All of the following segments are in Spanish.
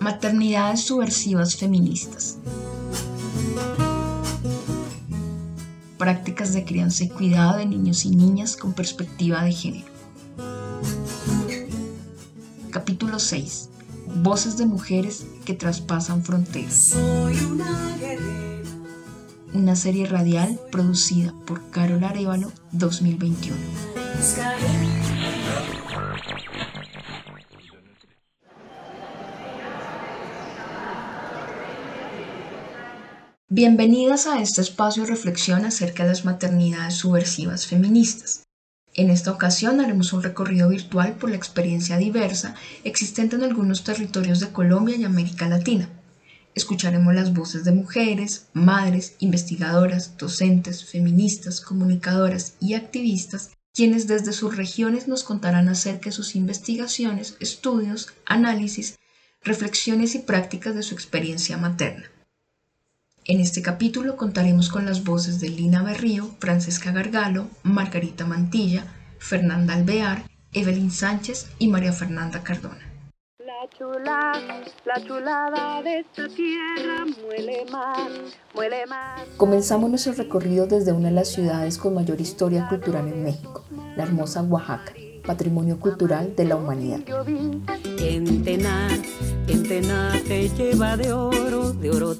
Maternidades subversivas feministas. Prácticas de crianza y cuidado de niños y niñas con perspectiva de género. Capítulo 6. Voces de mujeres que traspasan fronteras. una serie radial producida por Carol Arevalo 2021. Bienvenidas a este espacio de reflexión acerca de las maternidades subversivas feministas. En esta ocasión haremos un recorrido virtual por la experiencia diversa existente en algunos territorios de Colombia y América Latina. Escucharemos las voces de mujeres, madres, investigadoras, docentes, feministas, comunicadoras y activistas, quienes desde sus regiones nos contarán acerca de sus investigaciones, estudios, análisis, reflexiones y prácticas de su experiencia materna. En este capítulo contaremos con las voces de Lina Berrío, Francesca Gargalo, Margarita Mantilla, Fernanda Alvear, Evelyn Sánchez y María Fernanda Cardona. La chulada de esta tierra muele más, muele más. Comenzamos nuestro recorrido desde una de las ciudades con mayor historia cultural en México, la hermosa Oaxaca, patrimonio cultural de la humanidad. te lleva de oro, de oro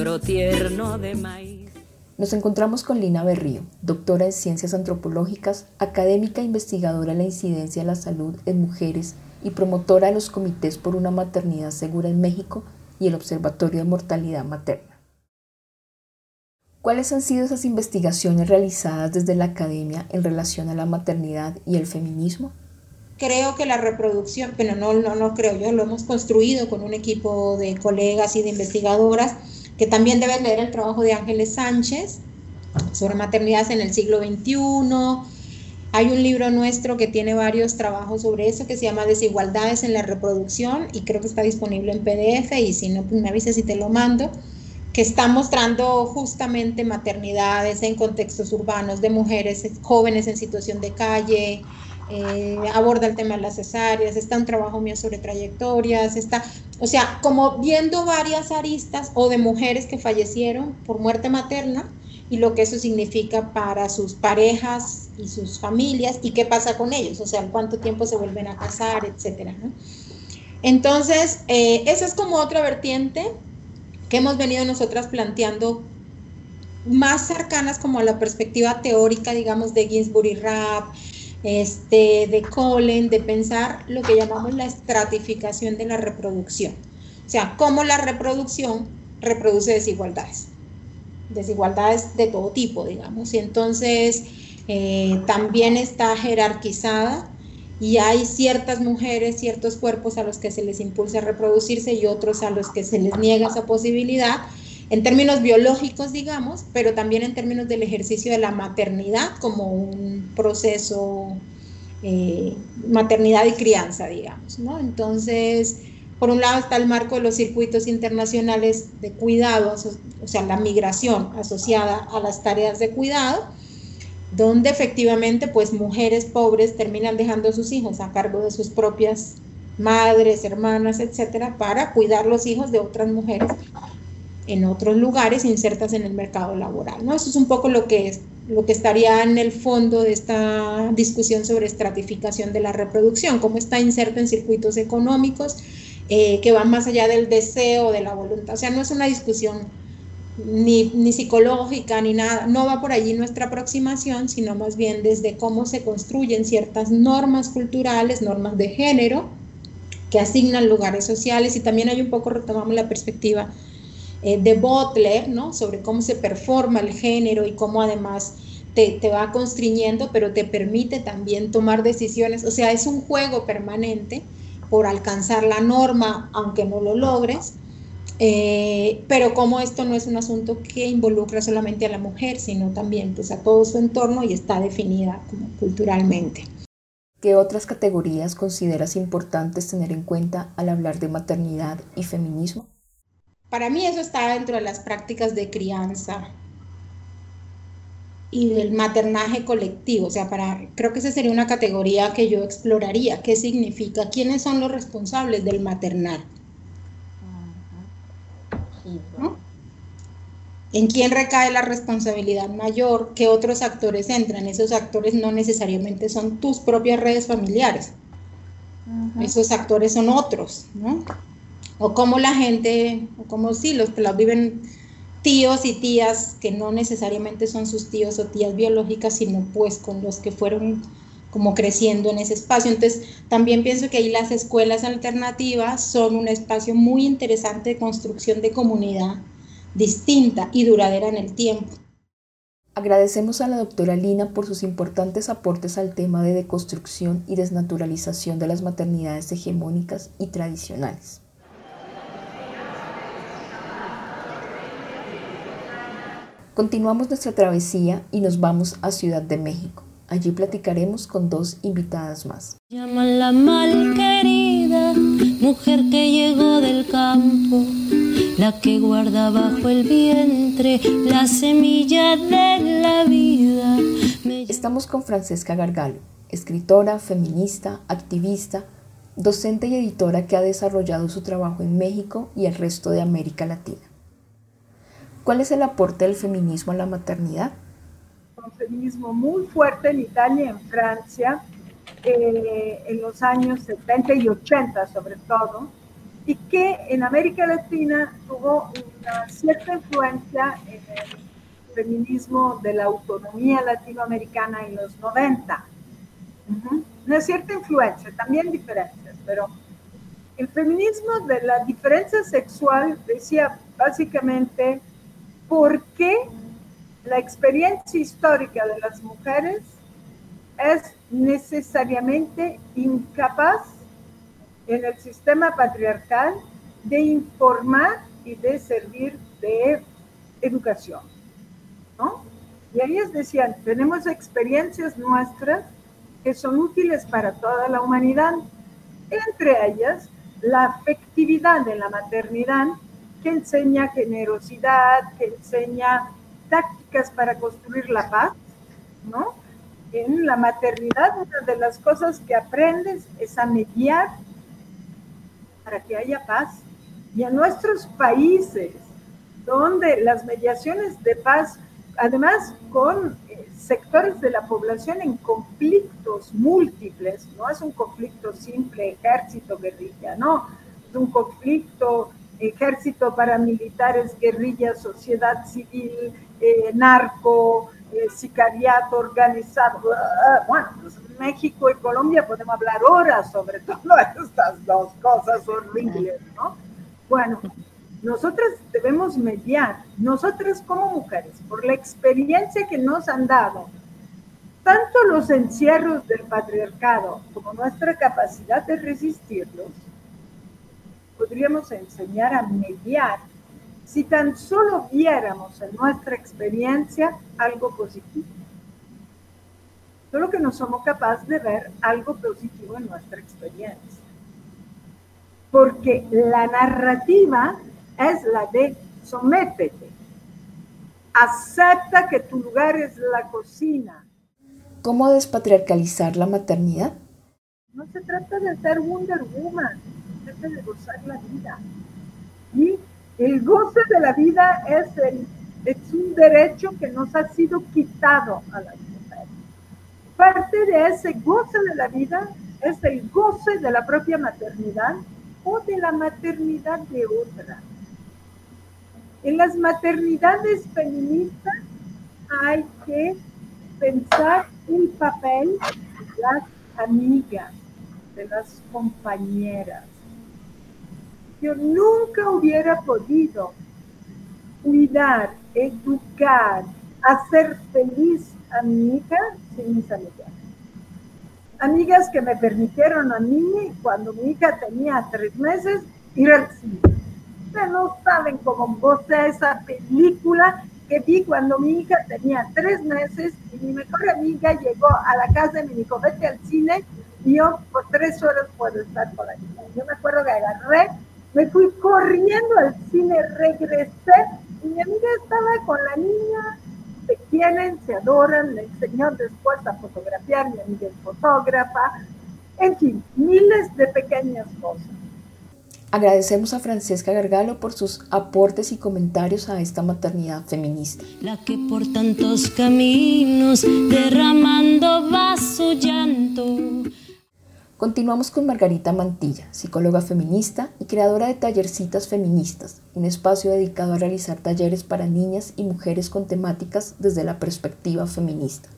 oro tierno de maíz. Nos encontramos con Lina Berrío, doctora en Ciencias Antropológicas, académica e investigadora en la incidencia de la salud en mujeres y promotora de los comités por una maternidad segura en México y el Observatorio de Mortalidad Materna. ¿Cuáles han sido esas investigaciones realizadas desde la academia en relación a la maternidad y el feminismo? Creo que la reproducción, pero no, no, no creo yo, lo hemos construido con un equipo de colegas y de investigadoras que también deben leer el trabajo de Ángeles Sánchez sobre maternidad en el siglo XXI. Hay un libro nuestro que tiene varios trabajos sobre eso que se llama Desigualdades en la reproducción y creo que está disponible en PDF y si no, pues me avisas si te lo mando, que está mostrando justamente maternidades en contextos urbanos de mujeres jóvenes en situación de calle, eh, aborda el tema de las cesáreas, está un trabajo mío sobre trayectorias, está, o sea, como viendo varias aristas o de mujeres que fallecieron por muerte materna y lo que eso significa para sus parejas y sus familias y qué pasa con ellos, o sea, cuánto tiempo se vuelven a casar, etcétera. Entonces, eh, esa es como otra vertiente que hemos venido nosotras planteando más cercanas como a la perspectiva teórica, digamos, de Ginsburg y Rapp, este, de Colin, de pensar lo que llamamos la estratificación de la reproducción. O sea, cómo la reproducción reproduce desigualdades. Desigualdades de todo tipo, digamos. Y entonces eh, también está jerarquizada y hay ciertas mujeres, ciertos cuerpos a los que se les impulsa a reproducirse y otros a los que se les niega esa posibilidad en términos biológicos, digamos, pero también en términos del ejercicio de la maternidad como un proceso, eh, maternidad y crianza, digamos, ¿no? Entonces, por un lado está el marco de los circuitos internacionales de cuidado, o sea, la migración asociada a las tareas de cuidado, donde efectivamente, pues, mujeres pobres terminan dejando a sus hijos a cargo de sus propias madres, hermanas, etcétera, para cuidar los hijos de otras mujeres en otros lugares insertas en el mercado laboral. ¿no? Eso es un poco lo que, lo que estaría en el fondo de esta discusión sobre estratificación de la reproducción, cómo está inserta en circuitos económicos eh, que van más allá del deseo, de la voluntad. O sea, no es una discusión ni, ni psicológica ni nada, no va por allí nuestra aproximación, sino más bien desde cómo se construyen ciertas normas culturales, normas de género, que asignan lugares sociales y también hay un poco, retomamos la perspectiva eh, de Butler, ¿no? Sobre cómo se performa el género y cómo además te, te, va constriñendo, pero te permite también tomar decisiones. O sea, es un juego permanente por alcanzar la norma, aunque no lo logres. Eh, pero como esto no es un asunto que involucra solamente a la mujer, sino también pues, a todo su entorno y está definida como culturalmente. ¿Qué otras categorías consideras importantes tener en cuenta al hablar de maternidad y feminismo? Para mí eso está dentro de las prácticas de crianza. Y del maternaje colectivo. O sea, para, creo que esa sería una categoría que yo exploraría. ¿Qué significa? ¿Quiénes son los responsables del maternar? ¿En quién recae la responsabilidad mayor? ¿Qué otros actores entran? Esos actores no necesariamente son tus propias redes familiares. Esos actores son otros, ¿no? O como la gente, o como sí, los que los viven tíos y tías que no necesariamente son sus tíos o tías biológicas, sino pues con los que fueron como creciendo en ese espacio. Entonces, también pienso que ahí las escuelas alternativas son un espacio muy interesante de construcción de comunidad distinta y duradera en el tiempo. Agradecemos a la doctora Lina por sus importantes aportes al tema de deconstrucción y desnaturalización de las maternidades hegemónicas y tradicionales. Continuamos nuestra travesía y nos vamos a Ciudad de México. Allí platicaremos con dos invitadas más. Llama la mal querida, mujer que llegó del campo, la que guarda bajo el vientre la semilla de la vida. Estamos con Francesca Gargalo, escritora, feminista, activista, docente y editora que ha desarrollado su trabajo en México y el resto de América Latina. ¿Cuál es el aporte del feminismo a la maternidad? Un feminismo muy fuerte en Italia y en Francia, eh, en los años 70 y 80 sobre todo, y que en América Latina tuvo una cierta influencia en el feminismo de la autonomía latinoamericana en los 90. Una cierta influencia, también diferencias, pero el feminismo de la diferencia sexual decía básicamente por qué la experiencia histórica de las mujeres es necesariamente incapaz en el sistema patriarcal de informar y de servir de educación. ¿no? Y ellos decían, tenemos experiencias nuestras que son útiles para toda la humanidad, entre ellas la afectividad de la maternidad que enseña generosidad, que enseña tácticas para construir la paz, ¿no? En la maternidad, una de las cosas que aprendes es a mediar para que haya paz. Y en nuestros países, donde las mediaciones de paz, además con eh, sectores de la población en conflictos múltiples, no es un conflicto simple, ejército, guerrilla, no, es un conflicto ejército, paramilitares, guerrillas, sociedad civil, eh, narco, eh, sicariato organizado. Bueno, pues México y Colombia podemos hablar horas sobre todas estas dos cosas horribles, ¿no? Bueno, nosotras debemos mediar, nosotras como mujeres, por la experiencia que nos han dado, tanto los encierros del patriarcado como nuestra capacidad de resistirlos, podríamos enseñar a mediar si tan solo viéramos en nuestra experiencia algo positivo. Solo que no somos capaces de ver algo positivo en nuestra experiencia. Porque la narrativa es la de sométete, acepta que tu lugar es la cocina. ¿Cómo despatriarcalizar la maternidad? No se trata de ser Wonder Woman, de gozar la vida. Y el goce de la vida es, el, es un derecho que nos ha sido quitado a las mujeres. Parte de ese goce de la vida es el goce de la propia maternidad o de la maternidad de otra. En las maternidades feministas hay que pensar el papel de las amigas, de las compañeras, yo nunca hubiera podido cuidar, educar, hacer feliz a mi hija sin mis amigas. Amigas que me permitieron a mí, cuando mi hija tenía tres meses, ir al cine. Ustedes no saben cómo goza esa película que vi cuando mi hija tenía tres meses y mi mejor amiga llegó a la casa y me dijo, vete al cine y yo por tres horas puedo estar la niña. Yo me acuerdo que agarré me fui corriendo al cine, regresé y mi amiga estaba con la niña se quieren, se adoran, le enseñó después a fotografiar mi amiga fotógrafa, en fin, miles de pequeñas cosas. Agradecemos a Francesca Gargalo por sus aportes y comentarios a esta maternidad feminista. La que por tantos caminos derramando va su llanto. Continuamos con Margarita Mantilla, psicóloga feminista y creadora de Tallercitas Feministas, un espacio dedicado a realizar talleres para niñas y mujeres con temáticas desde la perspectiva feminista.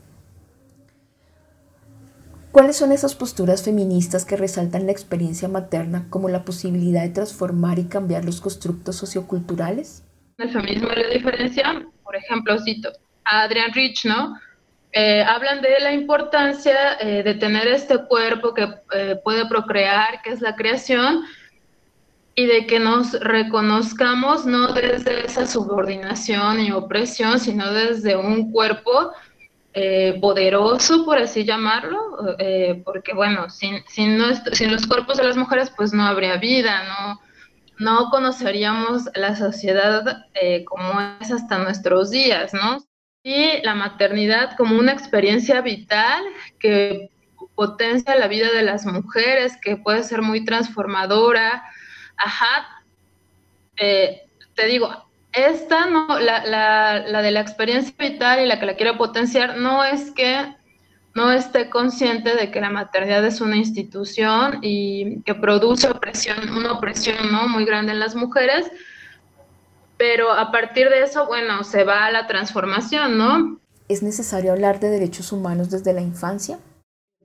¿Cuáles son esas posturas feministas que resaltan la experiencia materna como la posibilidad de transformar y cambiar los constructos socioculturales? El feminismo la diferencia, por ejemplo, cito a Adrian Rich, ¿no? Eh, hablan de la importancia eh, de tener este cuerpo que eh, puede procrear, que es la creación, y de que nos reconozcamos no desde esa subordinación y opresión, sino desde un cuerpo poderoso, por así llamarlo, porque bueno, sin, sin, sin, los cuerpos de las mujeres pues no habría vida, no, no conoceríamos la sociedad como es hasta nuestros días, ¿no? Y la maternidad como una experiencia vital que potencia la vida de las mujeres, que puede ser muy transformadora. Ajá, te digo, esta, no, la, la, la, de la experiencia vital y la que la quiero potenciar, no es que no esté consciente de que la maternidad es una institución y que produce opresión, una opresión ¿no? muy grande en las mujeres, pero a partir de eso, bueno, se va a la transformación, ¿no? ¿Es necesario hablar de derechos humanos desde la infancia?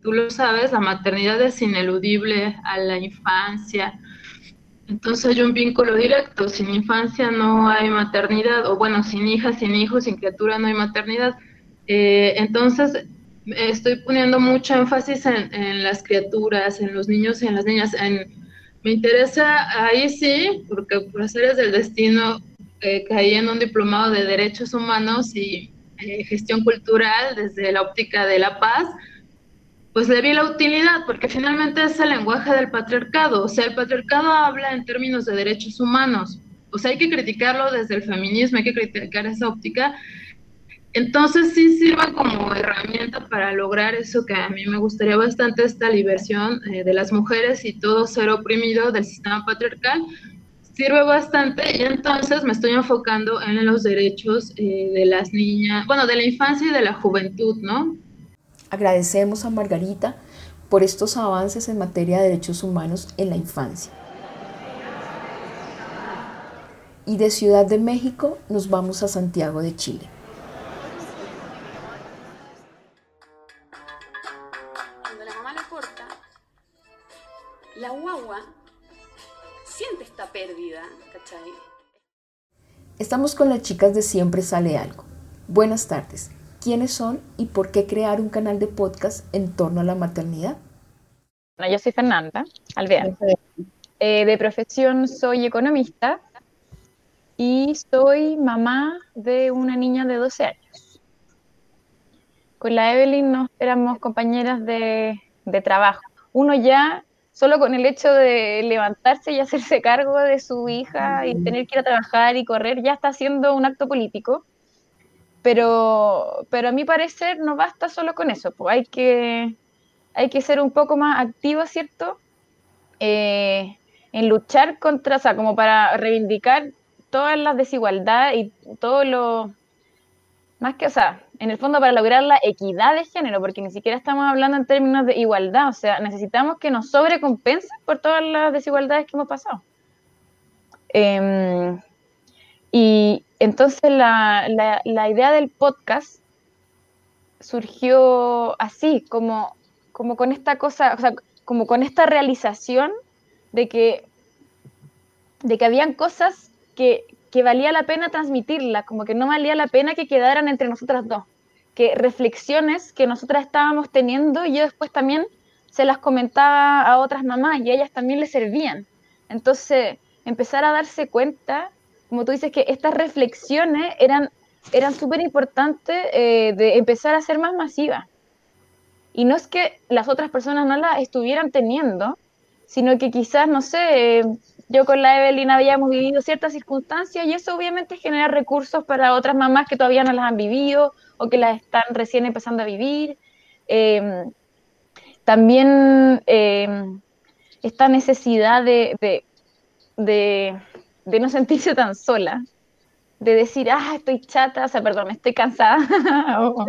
Tú lo sabes, la maternidad es ineludible a la infancia, entonces hay un vínculo directo, sin infancia no hay maternidad, o bueno, sin hija, sin hijos, sin criatura no hay maternidad. Eh, entonces estoy poniendo mucho énfasis en, las criaturas, en los niños y en las niñas. me interesa ahí sí, porque por hacer del destino eh, caí en un diplomado de derechos humanos y eh, gestión cultural desde la óptica de la paz pues le vi la utilidad, porque finalmente es el lenguaje del patriarcado. O sea, el patriarcado habla en términos de derechos humanos. O sea, hay que criticarlo desde el feminismo, hay que criticar esa óptica. Entonces sí sirve como herramienta para lograr eso que a mí me gustaría bastante, esta liberación eh, de las mujeres y todo ser oprimido del sistema patriarcal. Sirve bastante y entonces me estoy enfocando en los derechos eh, de las niñas, bueno, de la infancia y de la juventud, ¿no? Agradecemos a Margarita por estos avances en materia de derechos humanos en la infancia. Y de Ciudad de México nos vamos a Santiago de Chile. Estamos con las chicas de Siempre Sale Algo. Buenas tardes quiénes son y por qué crear un canal de podcast en torno a la maternidad. Bueno, yo soy Fernanda Alvear. Eh, de profesión soy economista y soy mamá de una niña de 12 años. Con la Evelyn nos éramos compañeras de, de trabajo. Uno ya, solo con el hecho de levantarse y hacerse cargo de su hija y tener que ir a trabajar y correr, ya está haciendo un acto político pero, pero a mi parecer no basta solo con eso, pues hay que, hay que ser un poco más activo, ¿cierto? Eh, en luchar contra, o sea, como para reivindicar todas las desigualdades y todo lo, más que, o sea, en el fondo para lograr la equidad de género, porque ni siquiera estamos hablando en términos de igualdad, o sea, necesitamos que nos sobrecompensen por todas las desigualdades que hemos pasado. Em, y entonces la, la, idea del podcast surgió así, como, como con esta cosa, o sea, como con esta realización de que, de que habían cosas que, que valía la pena transmitirlas, como que no valía la pena que quedaran entre nosotras dos, que reflexiones que nosotras estábamos teniendo, yo después también se las comentaba a otras mamás y a ellas también les servían. Entonces, empezar a darse cuenta como tú dices, que estas reflexiones eran eran súper importantes eh, de empezar a ser más masivas. Y no es que las otras personas no las estuvieran teniendo, sino que quizás, no sé, yo con la Evelyn habíamos vivido ciertas circunstancias y eso obviamente genera recursos para otras mamás que todavía no las han vivido o que las están recién empezando a vivir. Em, también em, esta necesidad de, de, de, no sentirse tan sola, de decir, ah, estoy chata, o sea, perdón, estoy cansada o,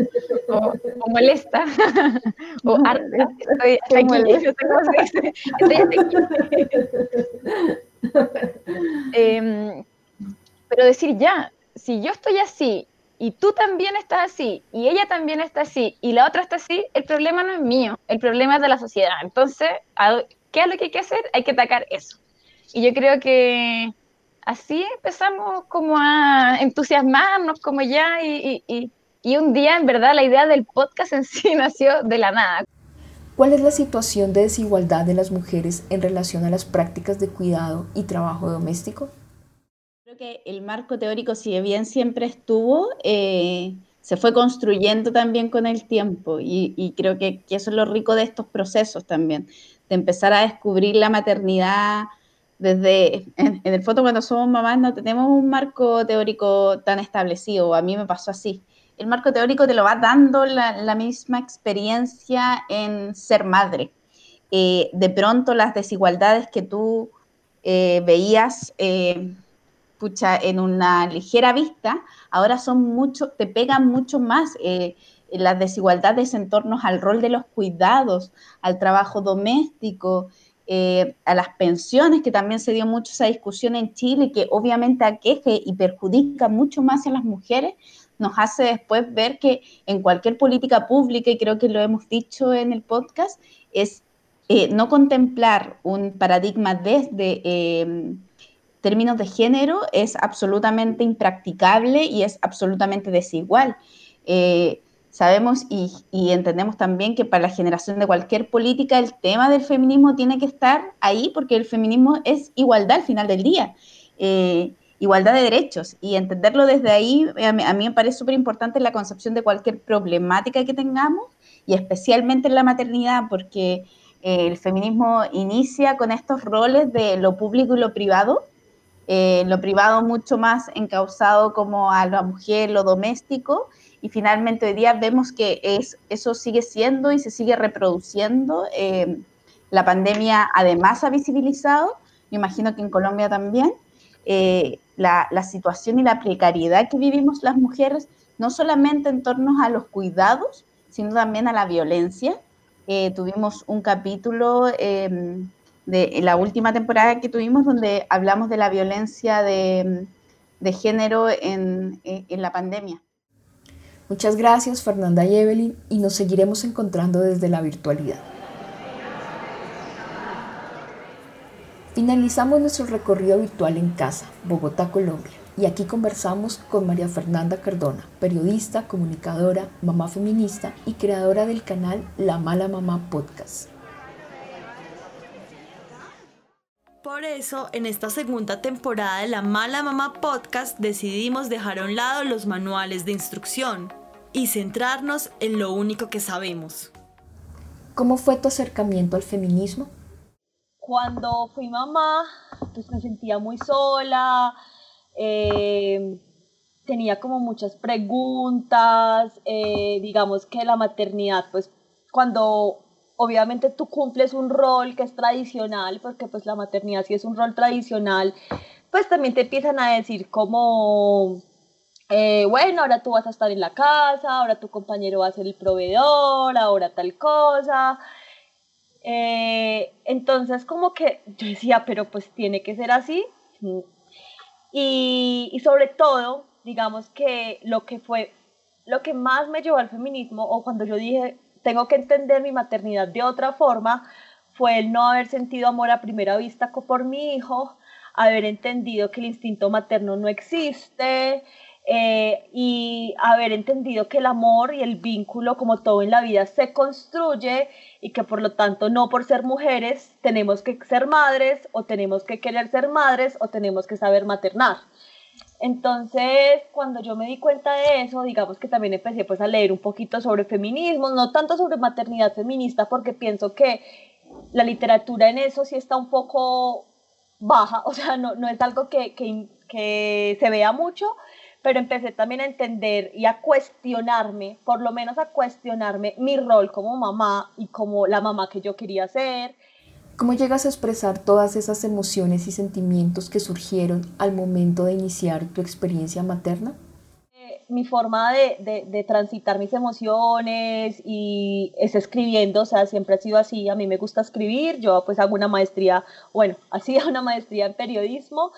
molesta o harta, estoy, aquí, no sé cómo se dice, estoy aquí. Em, pero decir, ya, si yo estoy así y tú también estás así y ella también está así y la otra está así, el problema no es mío, el problema es de la sociedad. Entonces, ¿qué es lo que hay que hacer? Hay que atacar eso. Y yo creo que así empezamos como a entusiasmarnos como ya y, y, y un día en verdad la idea del podcast en sí nació de la nada. ¿Cuál es la situación de desigualdad de las mujeres en relación a las prácticas de cuidado y trabajo doméstico? Creo que el marco teórico, si bien siempre estuvo, eh, se fue construyendo también con el tiempo y, creo que, eso es lo rico de estos procesos también, de empezar a descubrir la maternidad desde, en, el foto cuando somos mamás no tenemos un marco teórico tan establecido, a mí me pasó así el marco teórico te lo va dando la, misma experiencia en ser madre. Eh, de pronto las desigualdades que tú eh, veías eh, en una ligera vista, ahora son mucho, te pegan mucho más las desigualdades en torno al rol de los cuidados, al trabajo doméstico, a las pensiones, que también se dio mucho esa discusión en Chile, que obviamente aqueje y perjudica mucho más a las mujeres, nos hace después ver que en cualquier política pública, y creo que lo hemos dicho en el podcast, es eh, no contemplar un paradigma desde em, términos de género es absolutamente impracticable y es absolutamente desigual. Eh, sabemos y, entendemos también que para la generación de cualquier política el tema del feminismo tiene que estar ahí porque el feminismo es igualdad al final del día. Eh, igualdad de derechos y entenderlo desde ahí, a mí, me parece súper importante la concepción de cualquier problemática que tengamos y especialmente en la maternidad, porque eh, el feminismo inicia con estos roles de lo público y lo privado, eh, lo privado mucho más encausado como a la mujer, lo doméstico, y finalmente hoy día vemos que es, eso sigue siendo y se sigue reproduciendo. Eh, la pandemia además ha visibilizado, me imagino que en Colombia también, la, situación y la precariedad que vivimos las mujeres, no solamente en torno a los cuidados, sino también a la violencia. Eh, tuvimos un capítulo em, de la última temporada que tuvimos donde hablamos de la violencia de, género en, en la pandemia. Muchas gracias Fernanda y Evelyn y nos seguiremos encontrando desde la virtualidad. Finalizamos nuestro recorrido virtual en casa, Bogotá, Colombia, y aquí conversamos con María Fernanda Cardona, periodista, comunicadora, mamá feminista y creadora del canal La Mala Mamá Podcast. Por eso, en esta segunda temporada de La Mala Mamá Podcast decidimos dejar a un lado los manuales de instrucción y centrarnos en lo único que sabemos. ¿Cómo fue tu acercamiento al feminismo? cuando fui mamá, pues me sentía muy sola, eh, tenía como muchas preguntas, eh, digamos que la maternidad, pues cuando obviamente tú cumples un rol que es tradicional, porque pues la maternidad sí es un rol tradicional, pues también te empiezan a decir como, eh, bueno, ahora tú vas a estar en la casa, ahora tu compañero va a ser el proveedor, ahora tal cosa. Eh, entonces como que yo decía, pero pues tiene que ser así. Y, y, sobre todo, digamos que lo que fue, lo que más me llevó al feminismo, o cuando yo dije, tengo que entender mi maternidad de otra forma, fue el no haber sentido amor a primera vista por mi hijo, haber entendido que el instinto materno no existe, eh, y haber entendido que el amor y el vínculo, como todo en la vida, se construye y que por lo tanto no por ser mujeres tenemos que ser madres o tenemos que querer ser madres o tenemos que saber maternar. Entonces, cuando yo me di cuenta de eso, digamos que también empecé pues a leer un poquito sobre feminismo, no tanto sobre maternidad feminista, porque pienso que la literatura en eso sí está un poco baja, o sea, no, no es algo que, que, que se vea mucho, pero empecé también a entender y a cuestionarme, por lo menos a cuestionarme mi rol como mamá y como la mamá que yo quería ser. ¿Cómo llegas a expresar todas esas emociones y sentimientos que surgieron al momento de iniciar tu experiencia materna? Eh, mi forma de, de, transitar mis emociones y es escribiendo, o sea, siempre ha sido así, a mí me gusta escribir, yo pues hago una maestría, bueno, hacía una maestría en periodismo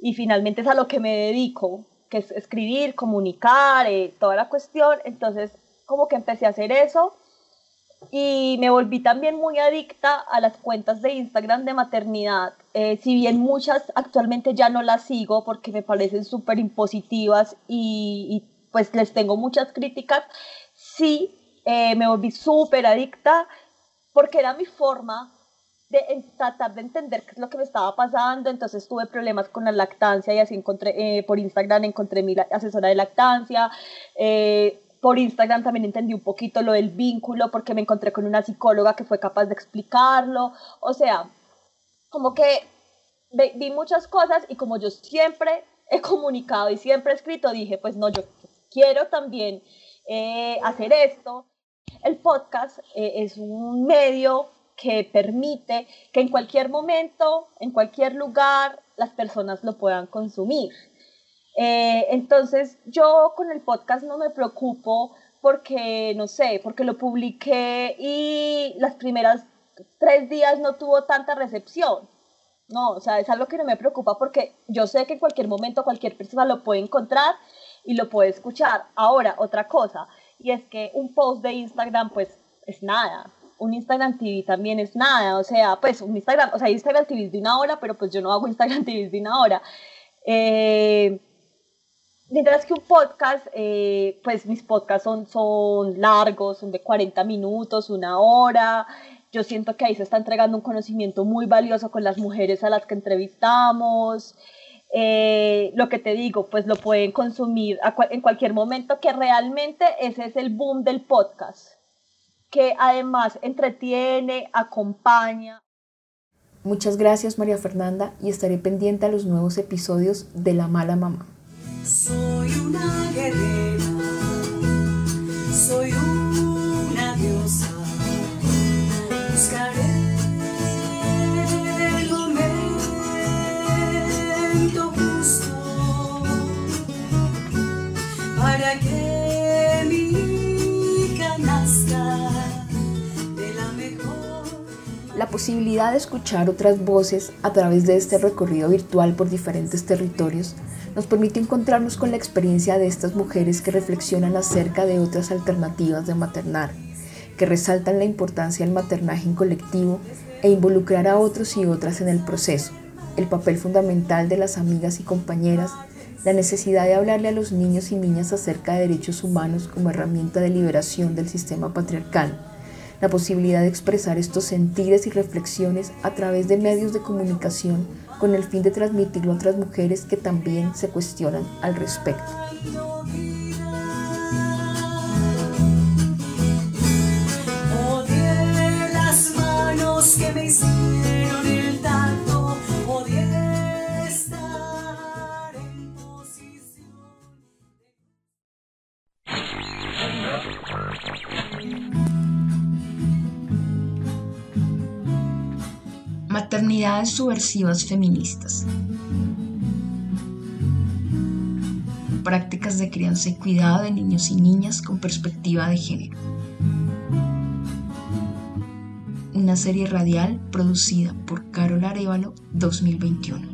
y finalmente es a lo que me dedico, que es escribir, comunicar, eh, toda la cuestión. Entonces, como que empecé a hacer eso y me volví también muy adicta a las cuentas de Instagram de maternidad. Eh, si bien muchas actualmente ya no las sigo porque me parecen súper impositivas y, pues les tengo muchas críticas, sí eh, me volví súper adicta porque era mi forma de tratar de entender qué es lo que me estaba pasando, entonces tuve problemas con la lactancia y así encontré, eh, por Instagram encontré mi asesora de lactancia, por Instagram también entendí un poquito lo del vínculo porque me encontré con una psicóloga que fue capaz de explicarlo, o sea, como que vi muchas cosas y como yo siempre he comunicado y siempre he escrito, dije, pues no, yo quiero también eh, hacer esto. El podcast es un medio que permite que en cualquier momento, en cualquier lugar, las personas lo puedan consumir. Eh, entonces yo con el podcast no me preocupo porque, no sé, porque lo publiqué y las primeras tres días no tuvo tanta recepción. No, o sea, es algo que no me preocupa porque yo sé que en cualquier momento cualquier persona lo puede encontrar y lo puede escuchar. Ahora, otra cosa, y es que un post de Instagram pues es nada, un Instagram TV también es nada, o sea, pues un Instagram, o sea, Instagram TV es de una hora, pero pues yo no hago Instagram TV de una hora. Eh, mientras que un podcast, eh, pues mis podcasts son, son largos, son de 40 minutos, una hora. Yo siento que ahí se está entregando un conocimiento muy valioso con las mujeres a las que entrevistamos. Eh, lo que te digo, pues lo pueden consumir en cualquier momento, que realmente ese es el boom del podcast que además entretiene, acompaña. Muchas gracias María Fernanda y estaré pendiente a los nuevos episodios de La Mala Mamá. Soy una guerrera, soy una posibilidad de escuchar otras voces a través de este recorrido virtual por diferentes territorios nos permite encontrarnos con la experiencia de estas mujeres que reflexionan acerca de otras alternativas de maternar, que resaltan la importancia del maternaje en colectivo e involucrar a otros y otras en el proceso, el papel fundamental de las amigas y compañeras, la necesidad de hablarle a los niños y niñas acerca de derechos humanos como herramienta de liberación del sistema patriarcal, la posibilidad de expresar estos sentires y reflexiones a través de medios de comunicación con el fin de transmitirlo a otras mujeres que también se cuestionan al respecto. Subversivas feministas. Prácticas de crianza y cuidado de niños y niñas con perspectiva de género. Una serie radial producida por Carol Arevalo 2021.